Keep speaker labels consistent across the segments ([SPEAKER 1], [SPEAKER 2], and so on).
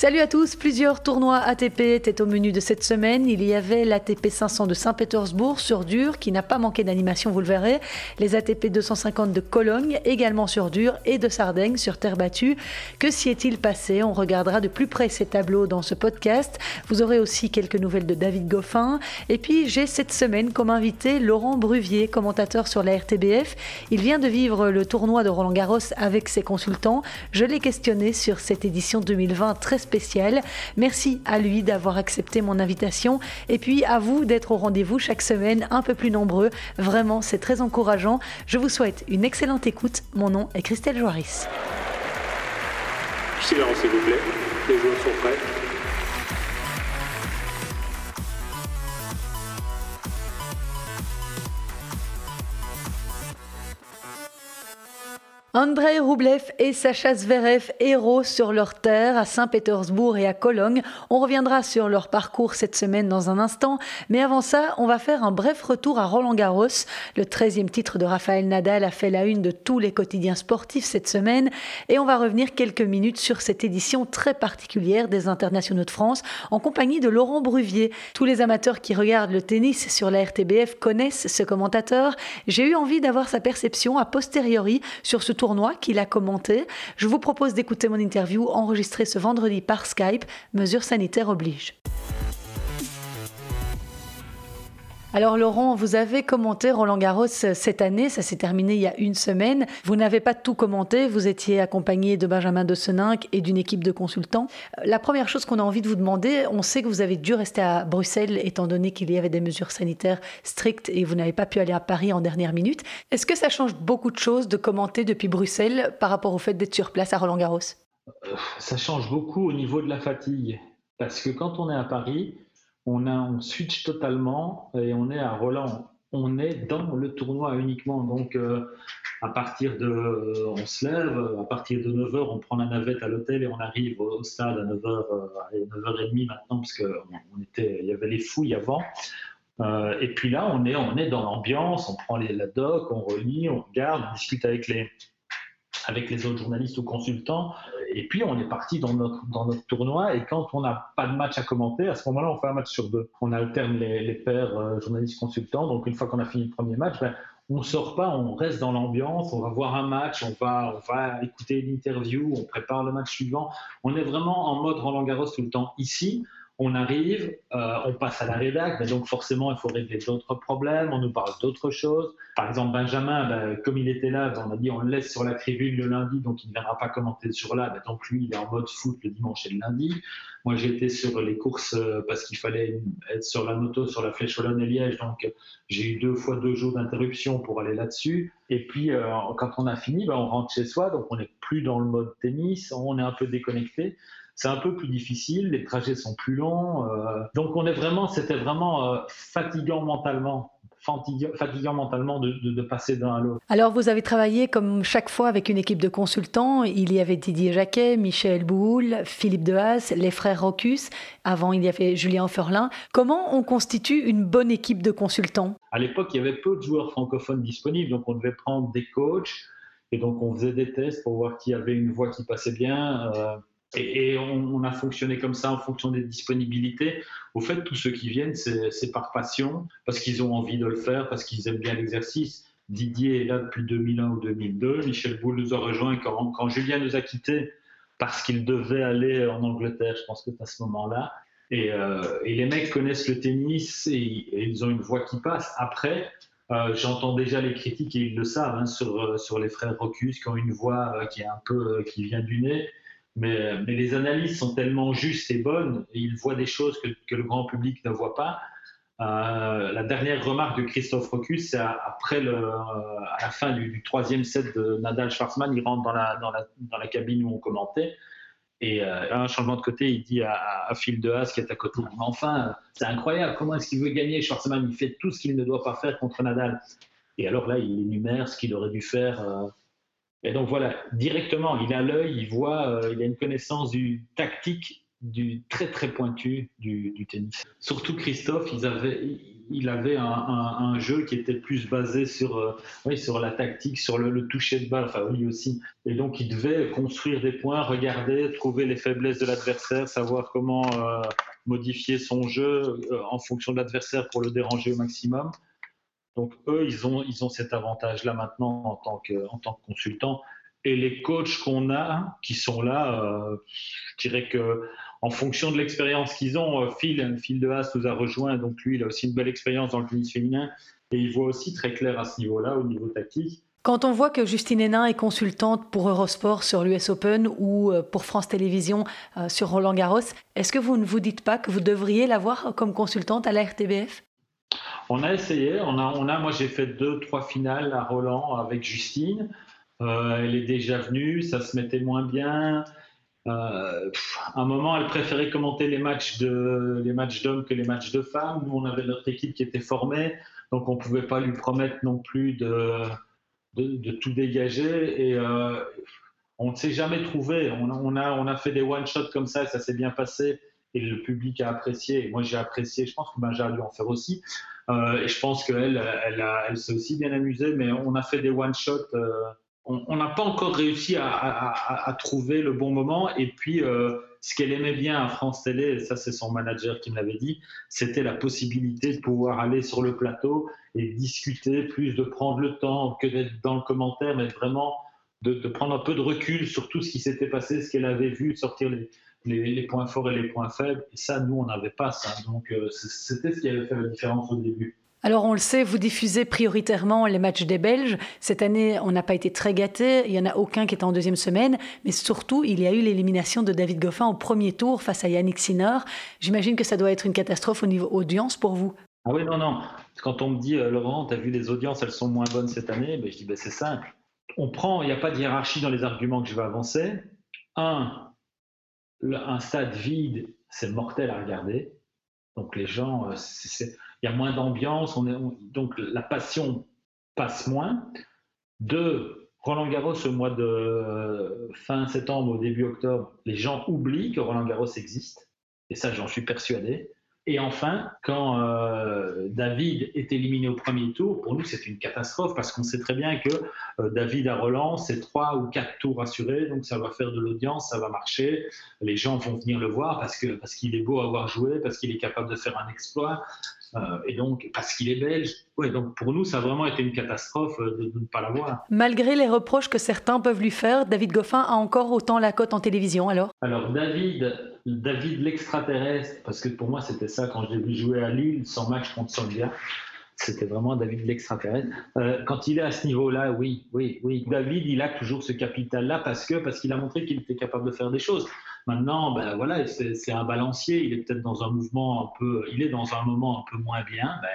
[SPEAKER 1] Salut à tous, plusieurs tournois ATP étaient au menu de cette semaine. Il y avait l'ATP 500 de Saint-Pétersbourg sur dur qui n'a pas manqué d'animation, vous le verrez. Les ATP 250 de Cologne également sur dur et de Sardaigne sur terre battue. Que s'y est-il passé? On regardera de plus près ces tableaux dans ce podcast. Vous aurez aussi quelques nouvelles de David Goffin. Et puis j'ai cette semaine comme invité Laurent Bruvier, commentateur sur la RTBF. Il vient de vivre le tournoi de Roland Garros avec ses consultants. Je l'ai questionné sur cette édition 2020 très Merci à lui d'avoir accepté mon invitation et puis à vous d'être au rendez-vous chaque semaine un peu plus nombreux. Vraiment, c'est très encourageant. Je vous souhaite une excellente écoute. Mon nom est Christelle Joaris.
[SPEAKER 2] S'il vous plaît. Les joueurs sont prêts.
[SPEAKER 1] Andrei Roublev et Sacha Zverev, héros sur leur terre à Saint-Pétersbourg et à Cologne. On reviendra sur leur parcours cette semaine dans un instant, mais avant ça, on va faire un bref retour à Roland Garros. Le 13e titre de Raphaël Nadal a fait la une de tous les quotidiens sportifs cette semaine et on va revenir quelques minutes sur cette édition très particulière des Internationaux de France en compagnie de Laurent Bruvier. Tous les amateurs qui regardent le tennis sur la RTBF connaissent ce commentateur. J'ai eu envie d'avoir sa perception a posteriori sur ce tournoi qu'il a commenté. Je vous propose d'écouter mon interview enregistrée ce vendredi par Skype, mesures sanitaires oblige. Alors Laurent, vous avez commenté Roland Garros cette année, ça s'est terminé il y a une semaine. Vous n'avez pas tout commenté, vous étiez accompagné de Benjamin de Seninck et d'une équipe de consultants. La première chose qu'on a envie de vous demander, on sait que vous avez dû rester à Bruxelles étant donné qu'il y avait des mesures sanitaires strictes et vous n'avez pas pu aller à Paris en dernière minute. Est-ce que ça change beaucoup de choses de commenter depuis Bruxelles par rapport au fait d'être sur place à Roland Garros?
[SPEAKER 3] Euh, Ça change beaucoup au niveau de la fatigue. Parce que quand on est à Paris, on, a, switch totalement et on est à Roland. On est dans le tournoi uniquement. Donc, euh, à partir de. On se lève, à partir de 9h, on prend la navette à l'hôtel et on arrive au stade à 9h, euh, 9h30 maintenant, parce qu'il il y avait les fouilles avant. Euh, et puis là, on est, on est dans l'ambiance, on prend les, la doc, on relit, on regarde, on discute avec les, avec les autres journalistes ou consultants. Et puis, on est parti dans notre, dans notre tournoi. Et quand on n'a pas de match à commenter, à ce moment-là, on fait un match sur deux. On alterne les, les pairs euh, journalistes-consultants. Donc, une fois qu'on a fini le premier match, ben, on sort pas, on reste dans l'ambiance, on va voir un match, on va, on va écouter l'interview, on prépare le match suivant. On est vraiment en mode Roland Garros tout le temps. Ici, on arrive, euh, on passe à la rédac, mais donc forcément, il faut régler d'autres problèmes, on nous parle d'autres choses. Par exemple, Benjamin, ben, comme il était là, on a dit on le laisse sur la tribune le lundi, donc il ne viendra pas commenter ce jour-là. Ben, donc lui, il est en mode foot le dimanche et le lundi. Moi, j'étais sur les courses euh, parce qu'il fallait être sur la moto, sur la flèche Wallonne et Liège, donc j'ai eu deux fois deux jours d'interruption pour aller là-dessus. Et puis, euh, quand on a fini, ben, on rentre chez soi, donc on n'est plus dans le mode tennis, on est un peu déconnecté c'est un peu plus difficile, les trajets sont plus longs. Euh, donc on est vraiment, c'était vraiment euh, fatigant mentalement fatigant mentalement de, passer d'un à l'autre.
[SPEAKER 1] Alors, vous avez travaillé comme chaque fois avec une équipe de consultants. Il y avait Didier Jacquet, Michel Bouhoul, Philippe Dehaas, les frères Rocus. Avant, il y avait Julien Ferlin. Comment on constitue une bonne équipe de consultants?
[SPEAKER 3] À l'époque, il y avait peu de joueurs francophones disponibles, donc on devait prendre des coachs. Et donc, on faisait des tests pour voir qui avait une voix qui passait bien. Euh, et, on, a fonctionné comme ça en fonction des disponibilités. Au fait, tous ceux qui viennent, c'est par passion, parce qu'ils ont envie de le faire, parce qu'ils aiment bien l'exercice. Didier est là depuis 2001 ou 2002. Michel Boulle nous a rejoint quand, Julien nous a quittés parce qu'il devait aller en Angleterre, je pense que c'est à ce moment-là. Et, euh, les mecs connaissent le tennis et, ils ont une voix qui passe. Après, euh, j'entends déjà les critiques et ils le savent hein, sur, sur les frères Rocus qui ont une voix euh, qui est un peu qui vient du nez mais, les analyses sont tellement justes et bonnes, et ils voient des choses que, le grand public ne voit pas. Euh, la dernière remarque de Christophe Rocus, c'est après le, euh, à la fin du, troisième set de Nadal Schwarzman, il rentre dans la, dans la, dans la cabine où on commentait. Et euh, un changement de côté, il dit à, à Phil de Haas qui est à côté, mais enfin, c'est incroyable, comment est-ce qu'il veut gagner Schwarzman? Il fait tout ce qu'il ne doit pas faire contre Nadal. Et alors là, il énumère ce qu'il aurait dû faire et donc voilà, directement, il a l'œil, il voit, euh, il a une connaissance du tactique du très très pointu du, tennis. Surtout Christophe, il avait un, jeu qui était plus basé sur, euh, oui, sur la tactique, sur le, toucher de balle, enfin lui aussi. Et donc il devait construire des points, regarder, trouver les faiblesses de l'adversaire, savoir comment euh, modifier son jeu en fonction de l'adversaire pour le déranger au maximum. Donc eux, ils ont, ils ont cet avantage-là maintenant en tant que, en tant que consultant. Et les coachs qu'on a, qui sont là, je dirais que en fonction de l'expérience qu'ils ont, euh, Phil, Phil de Haas nous a rejoint, donc lui, il a aussi une belle expérience dans le tennis féminin et il voit aussi très clair à ce niveau-là, au niveau tactique.
[SPEAKER 1] Quand on voit que Justine Hénin est consultante pour Eurosport sur l'US Open ou euh, pour France Télévisions euh, sur Roland Garros, est-ce que vous ne vous dites pas que vous devriez l'avoir comme consultante à la RTBF
[SPEAKER 3] On a essayé, on a, moi j'ai fait deux, trois finales à Roland avec Justine. elle est déjà venue, ça se mettait moins bien. Euh, à un moment, elle préférait commenter les matchs de les matchs d'hommes que les matchs de femmes. Nous, on avait notre équipe qui était formée, donc on pouvait pas lui promettre non plus de de, tout dégager. Et euh, on ne s'est jamais trouvé. On, a on a fait des one shots comme ça, et ça s'est bien passé. Et le public a apprécié. Et moi, j'ai apprécié. Je pense que Benja a dû en faire aussi. Euh, et je pense qu'elle, elle, s'est aussi bien amusée. Mais on a fait des one shots on n'a pas encore réussi à, trouver le bon moment. Et puis, euh, ce qu'elle aimait bien à France Télé, et ça c'est son manager qui me l'avait dit, c'était la possibilité de pouvoir aller sur le plateau et discuter, plus de prendre le temps que d'être dans le commentaire, mais vraiment de, prendre un peu de recul sur tout ce qui s'était passé, ce qu'elle avait vu, sortir les, points forts et les points faibles. Et ça, nous, on n'avait pas ça. Donc, euh, c'était ce qui avait fait la différence au début.
[SPEAKER 1] Alors on le sait, vous diffusez prioritairement les matchs des Belges. Cette année, on n'a pas été très gâtés. Il n'y en a aucun qui est en deuxième semaine. Mais surtout, il y a eu l'élimination de David Goffin au premier tour face à Yannick Sinner. J'imagine que ça doit être une catastrophe au niveau audience pour vous.
[SPEAKER 3] Ah oui, non, non. Quand on me dit, euh, Laurent, tu as vu les audiences, elles sont moins bonnes cette année, ben, je dis, ben, c'est simple. On prend, il n'y a pas de hiérarchie dans les arguments que je vais avancer. Un, un stade vide, c'est mortel à regarder. Donc les gens, euh, il y a moins d'ambiance, donc la passion passe moins. Deux, Roland Garros au mois de euh, fin septembre, au début octobre, les gens oublient que Roland Garros existe, et ça j'en suis persuadé. Et enfin, quand euh, David est éliminé au premier tour, pour nous c'est une catastrophe parce qu'on sait très bien que euh, David à Roland, c'est trois ou quatre tours assurés, donc ça va faire de l'audience, ça va marcher, les gens vont venir le voir parce qu'il est beau à avoir joué, parce qu'il est capable de faire un exploit. Euh, et donc, parce qu'il est belge, ouais, donc pour nous, ça a vraiment été une catastrophe euh, de, ne pas l'avoir.
[SPEAKER 1] Malgré les reproches que certains peuvent lui faire, David Goffin a encore autant la cote en télévision alors?
[SPEAKER 3] Alors, David, David l'extraterrestre, parce que pour moi, c'était ça quand je l'ai vu jouer à Lille, son match contre Solvia. C'était vraiment David l'extraterrestre. Euh, quand il est à ce niveau-là, oui, oui, oui. David, il a toujours ce capital-là parce que parce qu'il a montré qu'il était capable de faire des choses. Maintenant, ben voilà, c'est un balancier. Il est peut-être dans un mouvement un peu, il est dans un moment un peu moins bien. Ben,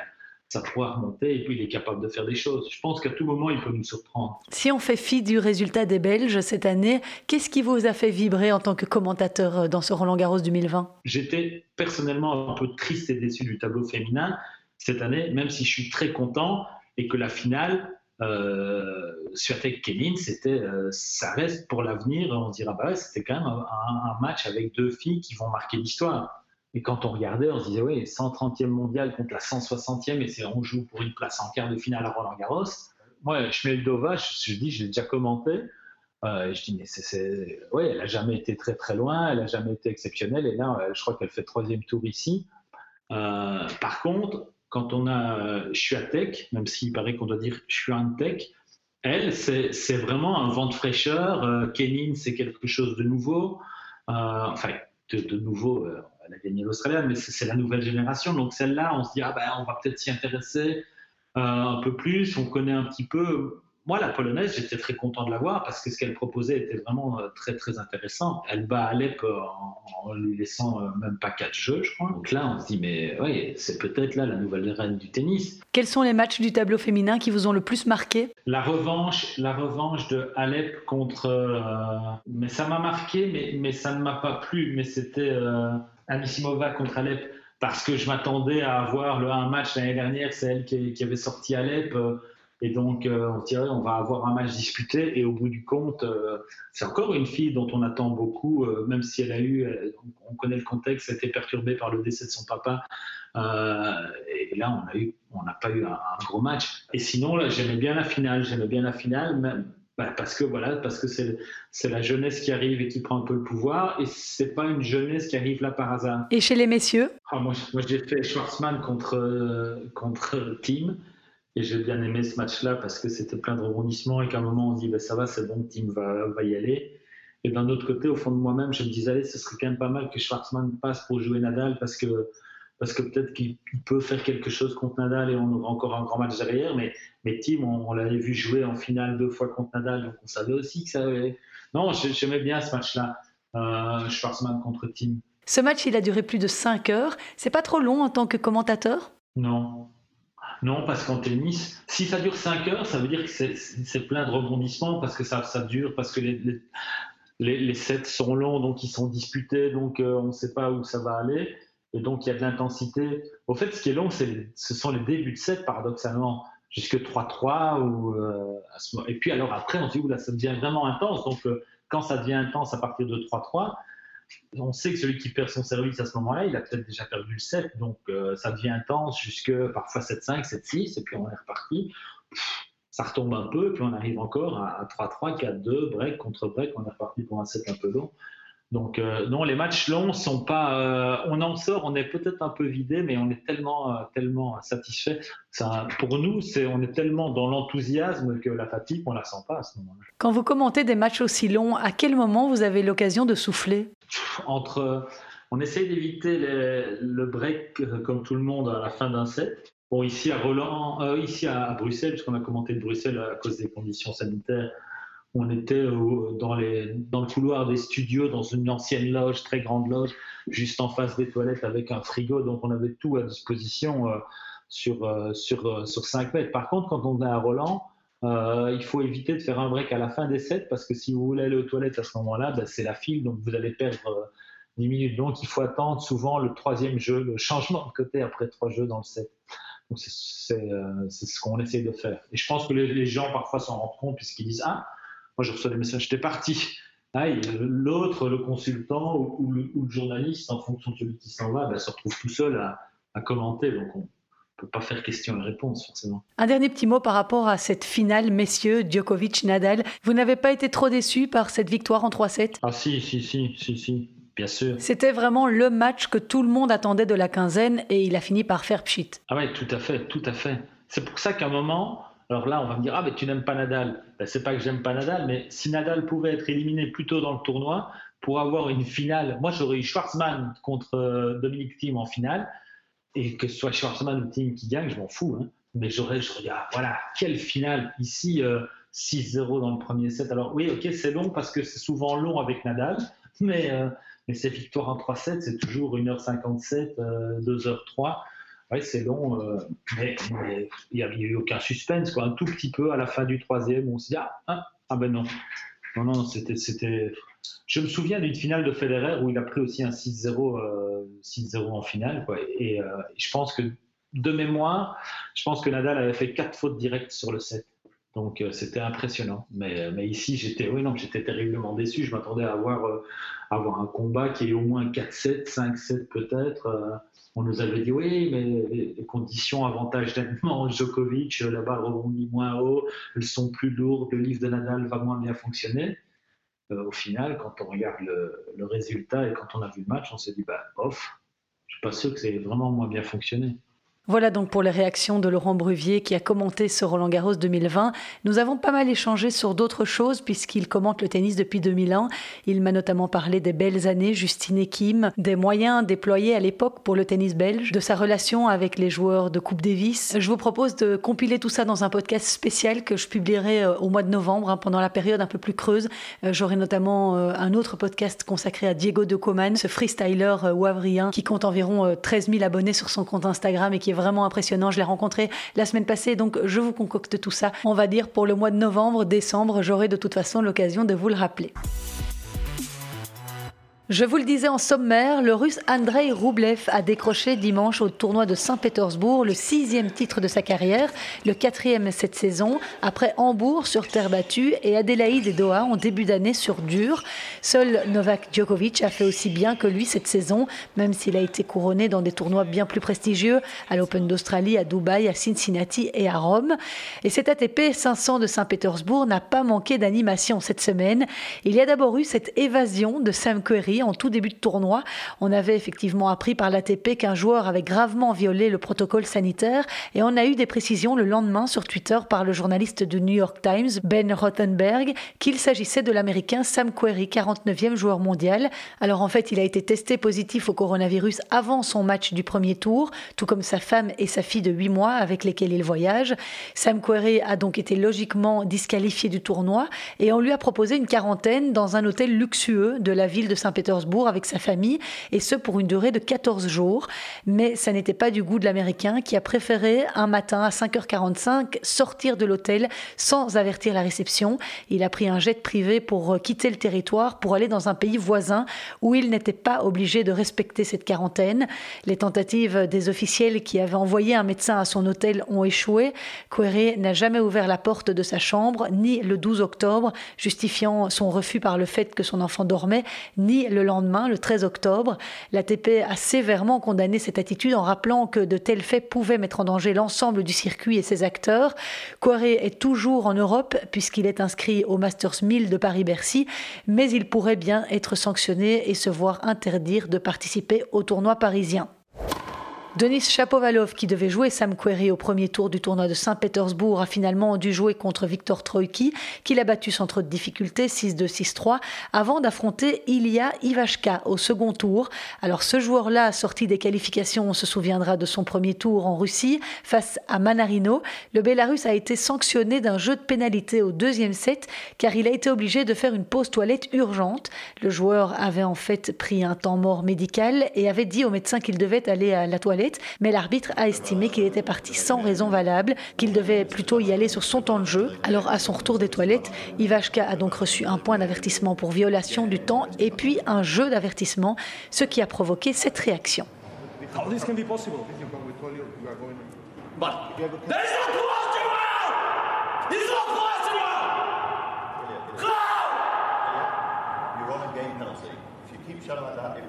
[SPEAKER 3] ça pourra remonter et puis il est capable de faire des choses. Je pense qu'à tout moment, il peut nous surprendre.
[SPEAKER 1] Si on fait fi du résultat des Belges cette année, qu'est-ce qui vous a fait vibrer en tant que commentateur euh, dans ce Roland Garros 2020
[SPEAKER 3] J'étais personnellement un peu triste et déçu du tableau féminin cette année, même si je suis très content et que la finale, euh, Swiatek Kenin, c'était, euh, ça reste pour l'avenir. On dira, bah c'était quand même un, match avec deux filles qui vont marquer l'histoire. Et quand on regardait, on se disait, oui, 130e mondial contre la 160e, et c'est on joue pour une place en quart de finale à Roland Garros. Moi, Schmeldova, je, je dis, j'ai déjà commenté. Euh, je dis, mais c'est, ouais, elle a jamais été très très loin, elle a jamais été exceptionnelle, et là, je crois qu'elle fait troisième tour ici. Euh, par contre, quand on a je tech, même s'il paraît qu'on doit dire je tech, elle, c'est vraiment un vent de fraîcheur. Euh, Kenin, c'est quelque chose de nouveau. Euh, enfin, de, nouveau, euh, elle a gagné l'Australienne, mais c'est la nouvelle génération. Donc celle-là, on se dit, ah ben, on va peut-être s'y intéresser un peu plus. On connaît un petit peu moi, la polonaise, j'étais très content de la voir parce que ce qu'elle proposait était vraiment euh, très très intéressant. Elle bat Alep euh, en, lui laissant euh, même pas quatre jeux, je crois. Donc là, on se dit, mais oui, c'est peut-être là la nouvelle reine du tennis.
[SPEAKER 1] Quels sont les matchs du tableau féminin qui vous ont le plus marqué?
[SPEAKER 3] La revanche, la revanche de Alep contre. mais ça m'a marqué, mais, mais ça ne m'a pas plu. Mais c'était Anisimova contre Alep parce que je m'attendais à avoir le un match l'année dernière, c'est elle qui, avait sorti Alep Et donc, euh, on dirait on va avoir un match disputé. Et au bout du compte, euh, c'est encore une fille dont on attend beaucoup, euh, même si elle a eu, on connaît le contexte, elle a été perturbée par le décès de son papa. et là, on n'a pas eu un, gros match. Et sinon, j'aimais bien la finale. J'aimais bien la finale, même, bah, parce que voilà, parce que c'est, la jeunesse qui arrive et qui prend un peu le pouvoir. Et c'est pas une jeunesse qui arrive là par hasard.
[SPEAKER 1] Et chez les messieurs?
[SPEAKER 3] Ah, Moi, moi j'ai fait Schwarzman contre, contre Team. Et j'ai bien aimé ce match-là parce que c'était plein de rebondissements et qu'à un moment on dit bah, ça va, c'est bon, Team va, va y aller. Et d'un autre côté, au fond de moi-même, je me disais allez, ce serait quand même pas mal que Schwartzmann passe pour jouer Nadal parce que, parce que peut-être qu'il peut faire quelque chose contre Nadal et on aura encore un grand match derrière. Mais, mais Team, on, l'avait vu jouer en finale deux fois contre Nadal, donc on savait aussi que ça avait. Non, j'aimais bien ce match-là, euh, Schwartzmann contre Team.
[SPEAKER 1] Ce match, il a duré plus de 5 heures. C'est pas trop long en tant que commentateur?
[SPEAKER 3] Non, non, parce qu'en tennis, si ça dure 5 heures, ça veut dire que c'est plein de rebondissements, parce que ça, ça dure, parce que les, les, les, sets sont longs, donc ils sont disputés, donc euh, on ne sait pas où ça va aller, et donc il y a de l'intensité. Au fait, ce qui est long, ce sont les débuts de set, paradoxalement, jusque 3-3, ou, euh, et puis alors après, on se dit, là, ça devient vraiment intense, donc euh, quand ça devient intense à partir de 3-3, on sait que celui qui perd son service à ce moment-là, il a peut-être déjà perdu le 7, donc euh, ça devient intense jusque parfois 7-5, 7-6, et puis on est reparti. ça retombe un peu, puis on arrive encore à 3-3, 4-2, break contre break, on est reparti pour un set un peu long. Donc euh, non, les matchs longs sont pas. Euh, on en sort, on est peut-être un peu vidé, mais on est tellement, tellement satisfait. Ça, pour nous, c'est on est tellement dans l'enthousiasme que la fatigue, on la sent pas à ce moment-là.
[SPEAKER 1] Quand vous commentez des matchs aussi longs, à quel moment vous avez l'occasion de souffler?
[SPEAKER 3] Entre, on essaye d'éviter le break euh, comme tout le monde à la fin d'un set. Bon, ici à Roland, euh, ici à, Bruxelles, puisqu'on a commenté de Bruxelles à cause des conditions sanitaires, on était dans, les, le couloir des studios, dans une ancienne loge, très grande loge, juste en face des toilettes avec un frigo, donc on avait tout à disposition euh, sur, sur, sur 5 mètres. Par contre, quand on est à Roland, euh, il faut éviter de faire un break à la fin des sets parce que si vous voulez aller aux toilettes à ce moment-là, ben, c'est la file, donc vous allez perdre 10 euh, minutes. Donc il faut attendre souvent le troisième jeu, le changement de côté après trois jeux dans le set. Donc c'est euh, ce qu'on essaie de faire. Et je pense que les, gens parfois s'en rendent compte puisqu'ils disent Ah, moi je reçois des messages, t'es parti. Ah, L'autre, le consultant ou, le, journaliste, en fonction de celui qui s'en va, ben, se retrouve tout seul à, à commenter. Donc on, peut pas faire question et réponse forcément.
[SPEAKER 1] Un dernier petit mot par rapport à cette finale, messieurs, Djokovic-Nadal. Vous n'avez pas été trop déçu par cette victoire en 3-7
[SPEAKER 3] Ah si, si, si, si, si. Bien sûr.
[SPEAKER 1] C'était vraiment le match que tout le monde attendait de la quinzaine et il a fini par faire pchit.
[SPEAKER 3] Ah oui, tout à fait, tout à fait. C'est pour ça qu'à un moment, alors là, on va me dire Ah, mais tu n'aimes pas Nadal. Ben, c'est pas que j'aime pas Nadal, mais si Nadal pouvait être éliminé plus tôt dans le tournoi pour avoir une finale, moi j'aurais eu Schwarzman contre euh, Dominique Thiem en finale et que ce soit Schwarzman ou Team qui gagne, je m'en fous. Hein. Mais j'aurais, je regarde, voilà, quelle finale ici, 6-0 euh, dans le premier set. Alors oui, ok, c'est long parce que c'est souvent long avec Nadal, mais, euh, mais ces victoires en 3-7, c'est toujours 1h57, 2h03. Oui, c'est long, euh, mais il n'y a, eu aucun suspense, quoi. Un tout petit peu à la fin du troisième, on se dit ah, ah, ah ben non, non, non, c'était, c'était, je me souviens d'une finale de Federer où il a pris aussi un 6-0 euh, en finale. Quoi. Et, euh, je pense que, de mémoire, je pense que Nadal avait fait quatre fautes directes sur le set. Donc c'était impressionnant. Mais, ici, j'étais oui, non, j'étais terriblement déçu. Je m'attendais à avoir, avoir un combat qui est au moins 4-7, 5-7 peut-être. On nous avait dit oui, mais les, conditions avantagent nettement Djokovic, la balle rebondit moins haut, elles sont plus lourdes, le livre de Nadal va moins bien fonctionner. Euh, au final, quand on regarde le, résultat et quand on a vu le match, on s'est dit, bah, off, je suis pas sûr que c'est vraiment moins bien fonctionné.
[SPEAKER 1] Voilà donc pour les réactions de Laurent Bruvier qui a commenté ce Roland Garros 2020. Nous avons pas mal échangé sur d'autres choses puisqu'il commente le tennis depuis 2001. Il m'a notamment parlé des belles années Justine et Kim, des moyens déployés à l'époque pour le tennis belge, de sa relation avec les joueurs de Coupe Davis. Je vous propose de compiler tout ça dans un podcast spécial que je publierai euh, au mois de novembre hein, pendant la période un peu plus creuse. Euh, j'aurai notamment euh, un autre podcast consacré à Diego de Coman, ce freestyler wavrian qui compte environ 13 000 abonnés sur son compte Instagram et qui est vraiment impressionnant. Je l'ai rencontré la semaine passée, donc je vous concocte tout ça. On va dire pour le mois de novembre, décembre, j'aurai de toute façon l'occasion de vous le rappeler. Je vous le disais en sommaire, le russe Andrei Roublev a décroché dimanche au tournoi de Saint-Pétersbourg le sixième titre de sa carrière, le quatrième cette saison, après Hambourg sur terre battue et Adélaïde et Doha en début d'année sur dur. Seul Novak Djokovic a fait aussi bien que lui cette saison, même s'il a été couronné dans des tournois bien plus prestigieux, à l'Open d'Australie, à Dubaï, à Cincinnati et à Rome. Et cet ATP 500 de Saint-Pétersbourg n'a pas manqué d'animation cette semaine. Il y a d'abord eu cette évasion de Sam Querrey en tout début de tournoi. On avait effectivement appris par l'ATP qu'un joueur avait gravement violé le protocole sanitaire et on a eu des précisions le lendemain sur Twitter par le journaliste du New York Times, Ben Rothenberg, qu'il s'agissait de l'américain Sam Querrey, 49e joueur mondial. Alors en fait, il a été testé positif au coronavirus avant son match du premier tour, tout comme sa femme et sa fille de 8 mois avec lesquelles il voyage. Sam Querrey a donc été logiquement disqualifié du tournoi et on lui a proposé une quarantaine dans un hôtel luxueux de la ville de Saint-Pétersbourg avec sa famille, et ce pour une durée de 14 jours. Mais ça n'était pas du goût de l'Américain qui a préféré un matin à 5h45 sortir de l'hôtel sans avertir la réception. Il a pris un jet privé pour quitter le territoire pour aller dans un pays voisin où il n'était pas obligé de respecter cette quarantaine. Les tentatives des officiels qui avaient envoyé un médecin à son hôtel ont échoué. Querrey n'a jamais ouvert la porte de sa chambre, ni le 12 octobre, justifiant son refus par le fait que son enfant dormait, ni le lendemain, le 13 octobre. L'ATP a sévèrement condamné cette attitude en rappelant que de tels faits pouvaient mettre en danger l'ensemble du circuit et ses acteurs. Querrey est toujours en Europe puisqu'il est inscrit au Masters 1000 de Paris-Bercy, mais il pourrait bien être sanctionné et se voir interdire de participer au tournoi parisien. Denis Chapovalov, qui devait jouer Sam Querrey au premier tour du tournoi de Saint-Pétersbourg, a finalement dû jouer contre Victor Troïki, qu'il a battu sans trop de difficultés, 6-2, 6-3, avant d'affronter Ilya Ivashka au second tour. Alors ce joueur-là, sorti des qualifications, on se souviendra de son premier tour en Russie, face à Manarino. Le Bélarus a été sanctionné d'un jeu de pénalité au deuxième set, car il a été obligé de faire une pause toilette urgente. Le joueur avait en fait pris un temps mort médical et avait dit au médecin qu'il devait aller à la toilette mais l'arbitre a estimé qu'il était parti sans raison valable, qu'il devait plutôt y aller sur son temps de jeu. Alors à son retour des toilettes, Ivashka a donc reçu un point d'avertissement pour violation du temps et puis un jeu d'avertissement, ce qui a provoqué cette réaction.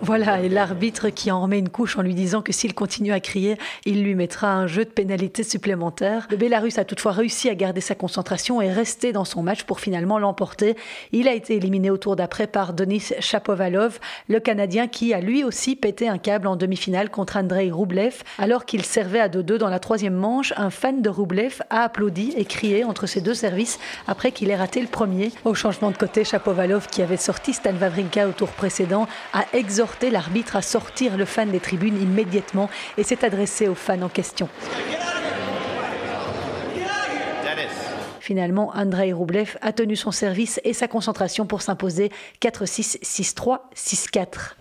[SPEAKER 1] Voilà, et l'arbitre qui en remet une couche en lui disant que s'il continue à crier, il lui mettra un jeu de pénalité supplémentaire. Le Bélarus a toutefois réussi à garder sa concentration et rester dans son match pour finalement l'emporter. Il a été éliminé au tour d'après par Denis Chapovalov, le Canadien qui a lui aussi pété un câble en demi-finale contre Andrei Roublev. Alors qu'il servait à 2-2 dans la troisième manche, un fan de Roublev a applaudi et crié entre ses deux services après qu'il ait raté le premier. Au changement de côté, Chapovalov, qui avait sorti Stan Wawrinka au tour précédent, a exhorté l'arbitre à sortir le fan des tribunes immédiatement et s'est adressé aux fans en question. Finalement, Andrei Roublev a tenu son service et sa concentration pour s'imposer 4-6, 6-3, 6-4.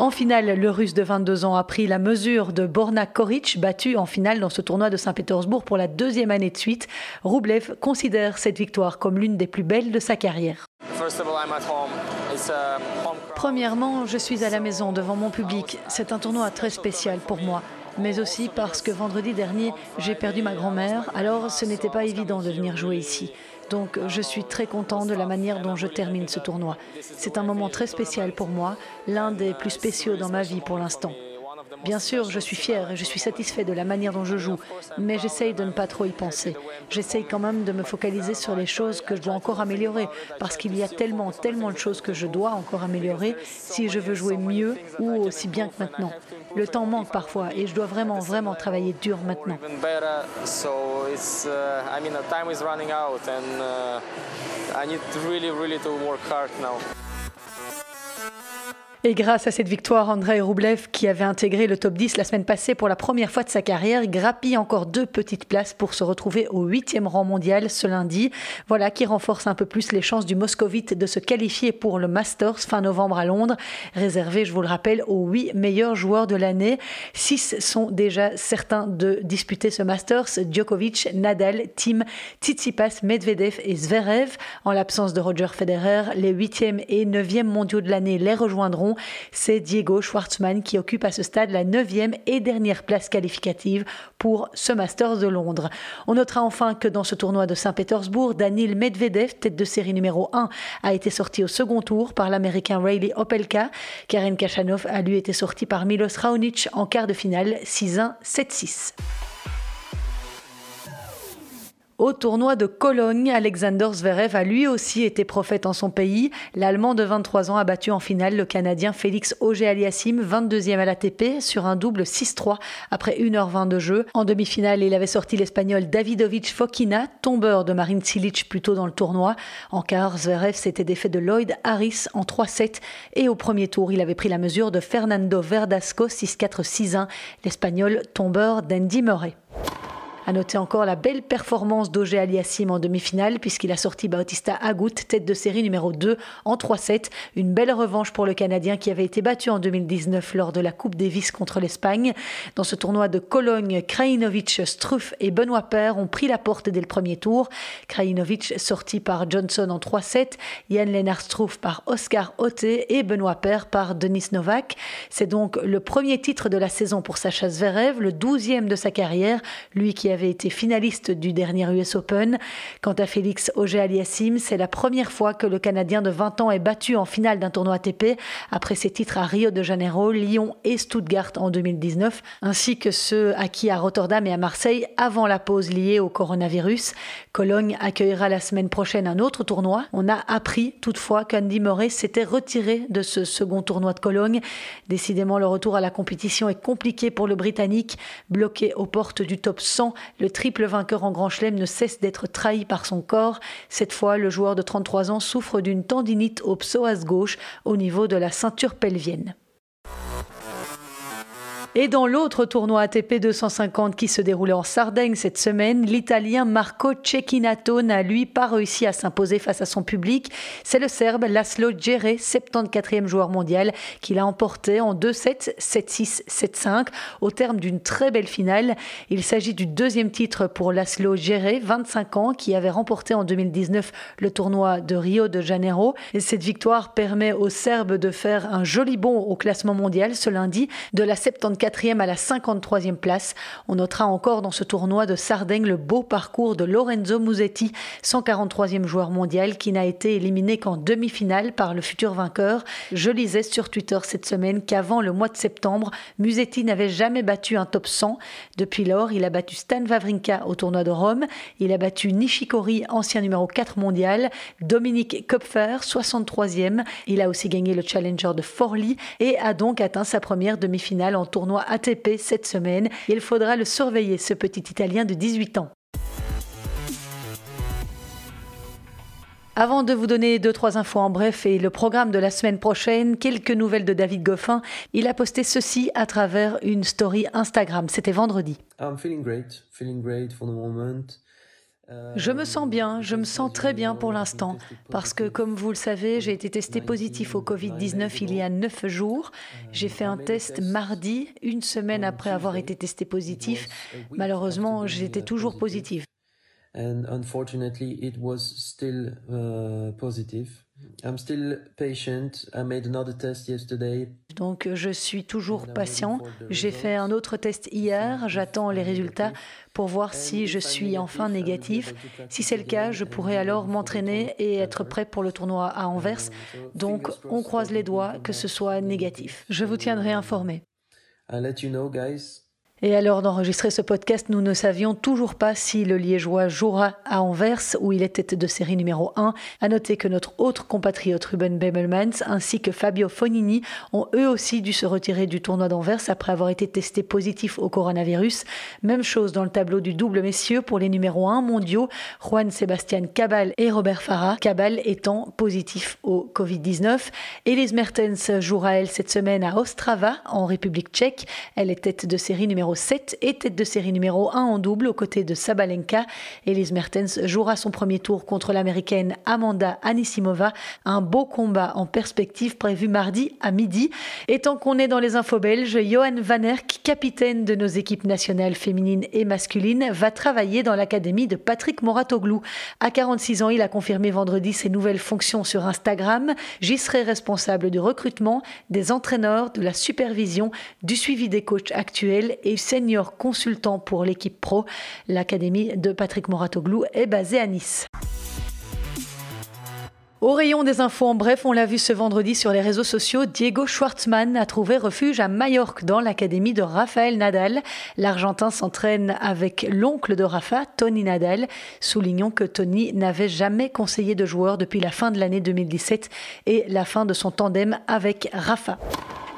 [SPEAKER 1] En finale, le Russe de 22 ans a pris la mesure de Borna Koric, battu en finale dans ce tournoi de Saint-Pétersbourg pour la deuxième année de suite. Roublev considère cette victoire comme l'une des plus belles de sa carrière. Premièrement, je suis à la maison devant mon public. C'est un tournoi très spécial pour moi mais aussi parce que vendredi dernier, j'ai perdu ma grand-mère, alors ce n'était pas évident de venir jouer ici. Donc je suis très content de la manière dont je termine ce tournoi. C'est un moment très spécial pour moi, l'un des plus spéciaux dans ma vie pour l'instant. Bien sûr, je suis fier et je suis satisfait de la manière dont je joue, mais j'essaye de ne pas trop y penser. J'essaye quand même de me focaliser sur les choses que je dois encore améliorer, parce qu'il y a tellement, tellement de choses que je dois encore améliorer si je veux jouer mieux ou aussi bien que maintenant. Le temps manque parfois et je dois vraiment, vraiment travailler dur maintenant. Et grâce à cette victoire, Andrei Roublev, qui avait intégré le top 10 la semaine passée pour la première fois de sa carrière, grappille encore deux petites places pour se retrouver au huitième rang mondial ce lundi. Voilà qui renforce un peu plus les chances du Moscovite de se qualifier pour le Masters fin novembre à Londres, réservé, je vous le rappelle, aux huit meilleurs joueurs de l'année. Six sont déjà certains de disputer ce Masters Djokovic, Nadal, Tim, Tsitsipas, Medvedev et Zverev. En l'absence de Roger Federer, les huitièmes et neuvièmes mondiaux de l'année les rejoindront C'est Diego Schwartzmann qui occupe à ce stade la neuvième et dernière place qualificative pour ce Masters de Londres. On notera enfin que dans ce tournoi de Saint-Pétersbourg, Danil Medvedev, tête de série numéro 1, a été sorti au second tour par l'américain Rayleigh Opelka. Karen Kachanov a lui été sorti par Milos Raonic en quart de finale 6-1, 7-6. Au tournoi de Cologne, Alexander Zverev a lui aussi été prophète en son pays. L'Allemand de 23 ans a battu en finale le Canadien Félix Auger-Aliassime, 22e à l'ATP, sur un double 6-3 après 1h20 de jeu. En demi-finale, il avait sorti l'Espagnol Davidovic Fokina, tombeur de Marin Cilic plus tôt dans le tournoi. En quart, Zverev s'était défait de Lloyd Harris en 3-7 et au premier tour, il avait pris la mesure de Fernando Verdasco 6-4-6-1, l'Espagnol tombeur d'Andy Murray. À noter encore la belle performance d'Auger Aliassim en demi-finale, puisqu'il a sorti Bautista Agut, tête de série numéro 2, en 3-7. Une belle revanche pour le Canadien qui avait été battu en 2019 lors de la Coupe Davis contre l'Espagne. Dans ce tournoi de Cologne, Krajinovic, Struff et Benoît Paire ont pris la porte dès le premier tour. Krajinovic sorti par Johnson en 3-7, Yann Lennart Struff par Oscar Otte et Benoît Paire par Denis Novak. C'est donc le premier titre de la saison pour Sacha Zverev, le douzième de sa carrière, lui qui a avait été finaliste du dernier US Open. Quant à Félix Auger-Aliassime, c'est la première fois que le Canadien de 20 ans est battu en finale d'un tournoi ATP après ses titres à Rio de Janeiro, Lyon et Stuttgart en 2019, ainsi que ceux acquis à Rotterdam et à Marseille avant la pause liée au coronavirus. Cologne accueillera la semaine prochaine un autre tournoi. On a appris toutefois qu'Andy Murray s'était retiré de ce second tournoi de Cologne. Décidément, le retour à la compétition est compliqué pour le Britannique, bloqué aux portes du top 100 le triple vainqueur en Grand Chelem ne cesse d'être trahi par son corps. Cette fois, le joueur de 33 ans souffre d'une tendinite au psoas gauche au niveau de la ceinture pelvienne. Et dans l'autre tournoi ATP 250 qui se déroulait en Sardaigne cette semaine, l'Italien Marco Cecchinato n'a lui pas réussi à s'imposer face à son public. C'est le Serbe Laszlo Djere, 74e joueur mondial, qui l'a emporté en 2-7, 7-6, 7-5 au terme d'une très belle finale. Il s'agit du deuxième titre pour Laszlo Djere, 25 ans, qui avait remporté en 2019 le tournoi de Rio de Janeiro. Et cette victoire permet aux Serbes de faire un joli bond au classement mondial ce lundi de la 74 quatrième à la 53e place. On notera encore dans ce tournoi de Sardaigne le beau parcours de Lorenzo Musetti, 143e joueur mondial qui n'a été éliminé qu'en demi-finale par le futur vainqueur. Je lisais sur Twitter cette semaine qu'avant le mois de septembre, Musetti n'avait jamais battu un top 100. Depuis lors, il a battu Stan Wawrinka au tournoi de Rome, il a battu Nishikori, ancien numéro 4 mondial, Dominique Kopfer, 63e. Il a aussi gagné le Challenger de Forlì et a donc atteint sa première demi-finale en tournoi ATP cette semaine. Il faudra le surveiller, ce petit Italien de 18 ans. Avant de vous donner deux, trois infos en bref et le programme de la semaine prochaine, quelques nouvelles de David Goffin. Il a posté ceci à travers une story Instagram. C'était vendredi. Je me sens bien, je me sens très bien pour l'instant, parce que comme vous le savez, j'ai été testé positif au Covid-19 il y a neuf jours. J'ai fait un test mardi, une semaine après avoir été testé positif. Malheureusement, j'étais toujours positif. Donc je suis toujours patient. J'ai fait un autre test hier, j'attends les résultats pour voir si je suis enfin négatif. Si c'est le cas, je pourrai alors m'entraîner et être prêt pour le tournoi à Anvers. Donc on croise les doigts que ce soit négatif. Je vous tiendrai informé. Et alors d'enregistrer ce podcast, nous ne savions toujours pas si le Liégeois jouera à Anvers, où il était de série numéro 1. À noter que notre autre compatriote Ruben Bemelmans ainsi que Fabio Fonini ont eux aussi dû se retirer du tournoi d'Anvers après avoir été testés positifs au coronavirus. Même chose dans le tableau du double messieurs pour les numéros 1 mondiaux, Juan Sebastian Cabal et Robert Farah, Cabal étant positif au Covid-19. Elise Mertens jouera elle cette semaine à Ostrava, en République tchèque. Elle est tête de série numéro 7 et tête de série numéro 1 en double aux côtés de Sabalenka. Elise Mertens jouera son premier tour contre l'américaine Amanda Anisimova. Un beau combat en perspective prévu mardi à midi. Et tant qu'on est dans les infos belges, Johan Van Erck, capitaine de nos équipes nationales féminines et masculines, va travailler dans l'académie de Patrick Moratoglou. À 46 ans, il a confirmé vendredi ses nouvelles fonctions sur Instagram. J'y serai responsable du recrutement, des entraîneurs, de la supervision, du suivi des coachs actuels et senior consultant pour l'équipe pro. L'académie de Patrick Moratoglou est basée à Nice. Au rayon des infos en bref, on l'a vu ce vendredi sur les réseaux sociaux, Diego Schwartzmann a trouvé refuge à Majorque dans l'académie de Rafael Nadal. L'Argentin s'entraîne avec l'oncle de Rafa, Tony Nadal. Soulignons que Tony n'avait jamais conseillé de joueur depuis la fin de l'année 2017 et la fin de son tandem avec Rafa.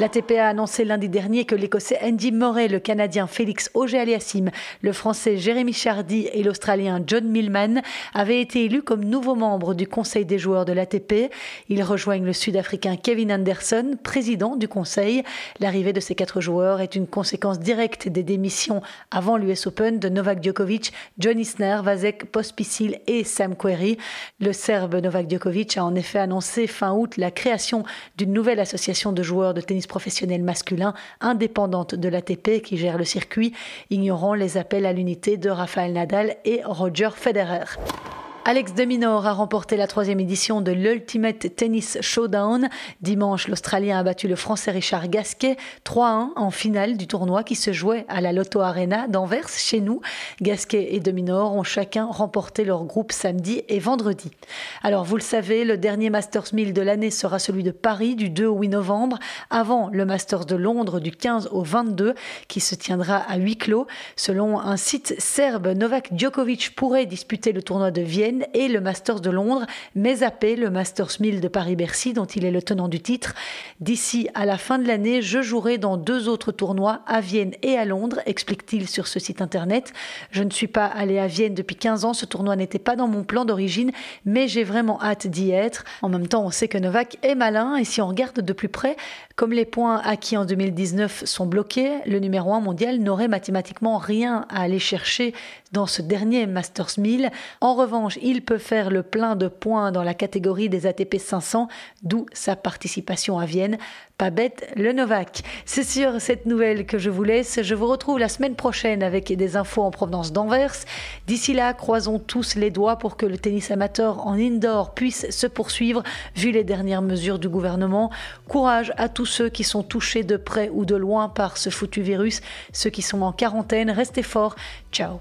[SPEAKER 1] L'ATP a annoncé lundi dernier que l'Écossais Andy Murray, le Canadien Félix Auger-Aliassime, le Français Jérémy Chardy et l'Australien John Millman avaient été élus comme nouveaux membres du Conseil des joueurs de l'ATP. Ils rejoignent le Sud-Africain Kevin Anderson, président du Conseil. L'arrivée de ces quatre joueurs est une conséquence directe des démissions avant l'US Open de Novak Djokovic, John Isner, Vasek Pospisil et Sam Querrey. Le Serbe Novak Djokovic a en effet annoncé fin août la création d'une nouvelle association de joueurs de tennis professionnelle masculin indépendante de l'ATP qui gère le circuit, ignorant les appels à l'unité de Rafael Nadal et Roger Federer. Alex de a remporté la troisième édition de l'Ultimate Tennis Showdown. Dimanche, l'Australien a battu le Français Richard Gasquet 3-1 en finale du tournoi qui se jouait à la Lotto Arena d'Anvers, chez nous. Gasquet et de ont chacun remporté leur groupe samedi et vendredi. Alors, vous le savez, le dernier Masters 1000 de l'année sera celui de Paris du 2 au 8 novembre, avant le Masters de Londres du 15 au 22 qui se tiendra à huis clos. Selon un site serbe, Novak Djokovic pourrait disputer le tournoi de Vienne et le Masters de Londres, mais zappé le Masters 1000 de Paris-Bercy dont il est le tenant du titre. D'ici à la fin de l'année, je jouerai dans deux autres tournois à Vienne et à Londres, explique-t-il sur ce site internet. Je ne suis pas allé à Vienne depuis 15 ans, ce tournoi n'était pas dans mon plan d'origine, mais j'ai vraiment hâte d'y être. En même temps, on sait que Novak est malin et si on regarde de plus près, comme les points acquis en 2019 sont bloqués, le numéro 1 mondial n'aurait mathématiquement rien à aller chercher dans ce dernier Masters 1000. En revanche, il peut faire le plein de points dans la catégorie des ATP 500, d'où sa participation à Vienne. Pas bête, le Novak. C'est sur cette nouvelle que je vous laisse. Je vous retrouve la semaine prochaine avec des infos en provenance d'Anvers. D'ici là, croisons tous les doigts pour que le tennis amateur en indoor puisse se poursuivre vu les dernières mesures du gouvernement. Courage à tous ceux qui sont touchés de près ou de loin par ce foutu virus. Ceux qui sont en quarantaine, restez forts. Ciao